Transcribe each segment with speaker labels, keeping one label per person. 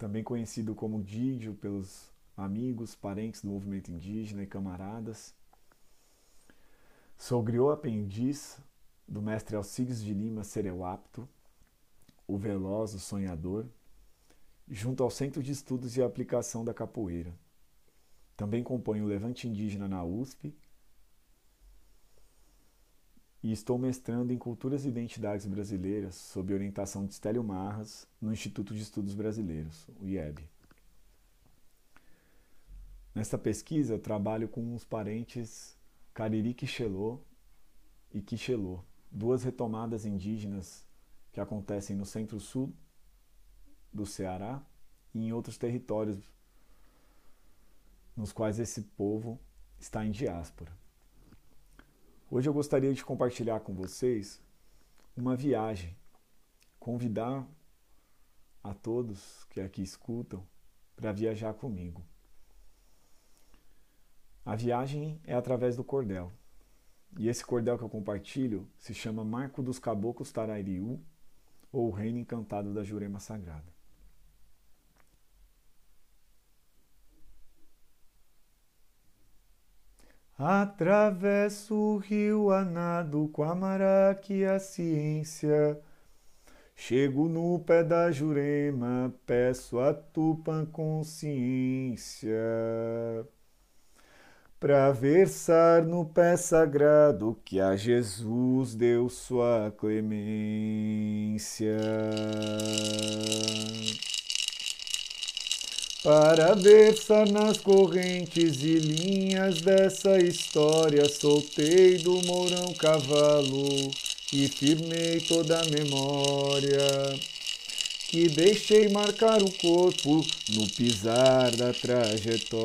Speaker 1: também conhecido como Didio pelos amigos, parentes do movimento indígena e camaradas. Sou griot aprendiz do mestre Alcides de Lima Sereuapto, o veloz, o sonhador, junto ao Centro de Estudos e Aplicação da Capoeira. Também componho o Levante Indígena na USP e estou mestrando em Culturas e Identidades Brasileiras, sob orientação de Stélio Marras, no Instituto de Estudos Brasileiros, o IEB. Nesta pesquisa, trabalho com os parentes Cariri Quixelô e Quixelô, duas retomadas indígenas que acontecem no centro-sul do Ceará e em outros territórios nos quais esse povo está em diáspora. Hoje eu gostaria de compartilhar com vocês uma viagem, convidar a todos que aqui escutam para viajar comigo. A viagem é através do cordel. E esse cordel que eu compartilho se chama Marco dos Caboclos Tarairiú ou o Reino Encantado da Jurema Sagrada. Atravesso o rio a nado com a maraca e a ciência. Chego no pé da Jurema, peço a Tupã consciência. Pra versar no pé sagrado que a Jesus deu sua clemência para versar nas correntes e linhas dessa história, soltei do mourão cavalo e firmei toda a memória que deixei marcar o corpo no pisar da trajetória.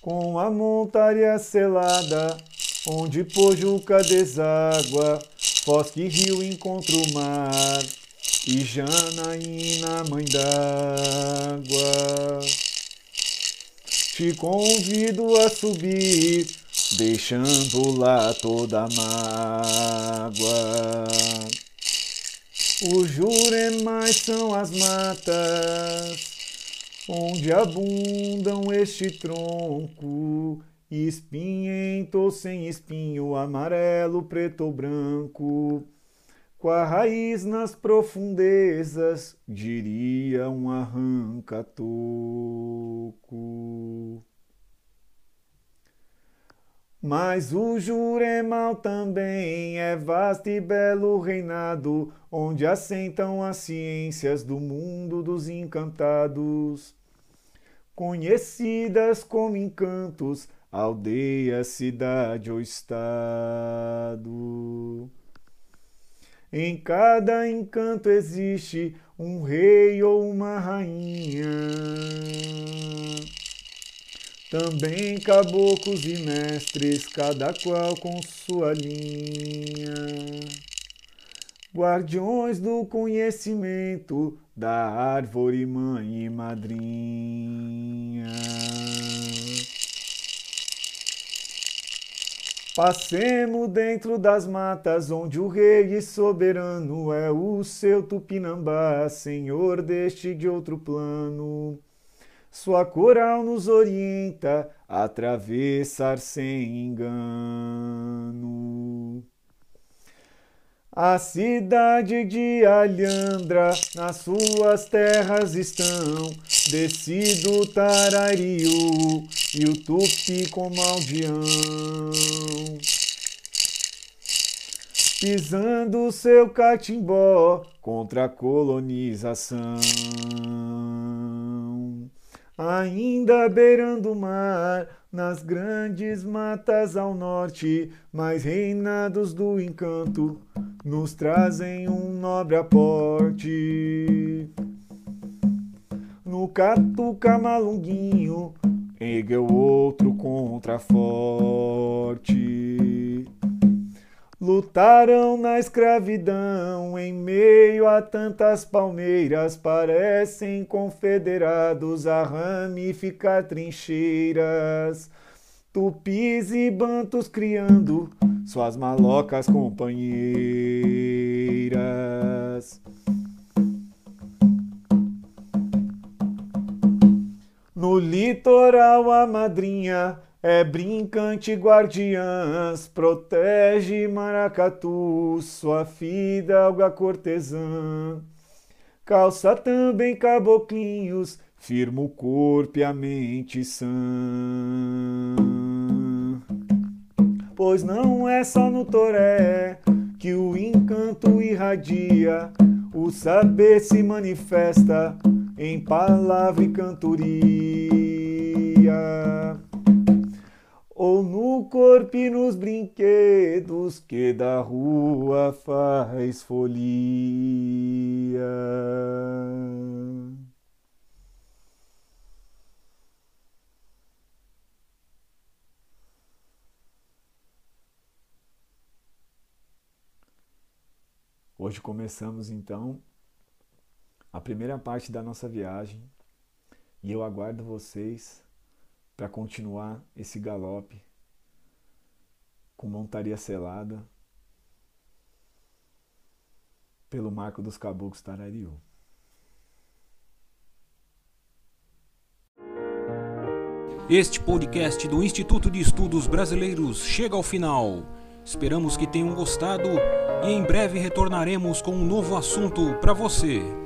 Speaker 1: Com a montaria selada, onde Pojuca deságua, Foz que rio encontra o mar e Janaína, mãe d'água. Te convido a subir, deixando lá toda a mágoa. Os juremais são as matas, onde abundam este tronco, espinhento sem espinho, amarelo, preto ou branco com a raiz nas profundezas, diria um arranca-toco. Mas o Juremal também é vasto e belo reinado, onde assentam as ciências do mundo dos encantados, conhecidas como encantos, aldeia, cidade ou estado. Em cada encanto existe um rei ou uma rainha. Também caboclos e mestres, cada qual com sua linha. Guardiões do conhecimento da árvore mãe e madrinha. Passemos dentro das matas, onde o rei e soberano é o seu Tupinambá, senhor deste de outro plano. Sua coral nos orienta a atravessar sem engano. A cidade de Alhandra, nas suas terras estão, descido Tarariu e o Tupi com Maldião. Pisando seu catimbó contra a colonização. ainda beirando o mar, nas grandes matas ao norte, mais reinados do encanto, nos trazem um nobre aporte. Catuca malunguinho, ergueu outro contra forte. Lutaram na escravidão em meio a tantas palmeiras, parecem confederados a ramificar trincheiras. Tupis e bantos criando suas malocas companheiras. Litoral a madrinha é brincante guardiãs, protege maracatu, sua fidalga cortesã. Calça também caboclinhos, firma o corpo e a mente sã. Pois não é só no toré que o encanto irradia, o saber se manifesta em palavra e cantoria ou no corpo e nos brinquedos que da rua faz folia. Hoje começamos então a primeira parte da nossa viagem e eu aguardo vocês para continuar esse galope com montaria selada pelo Marco dos Caboclos Tarariu.
Speaker 2: Este podcast do Instituto de Estudos Brasileiros chega ao final. Esperamos que tenham gostado e em breve retornaremos com um novo assunto para você.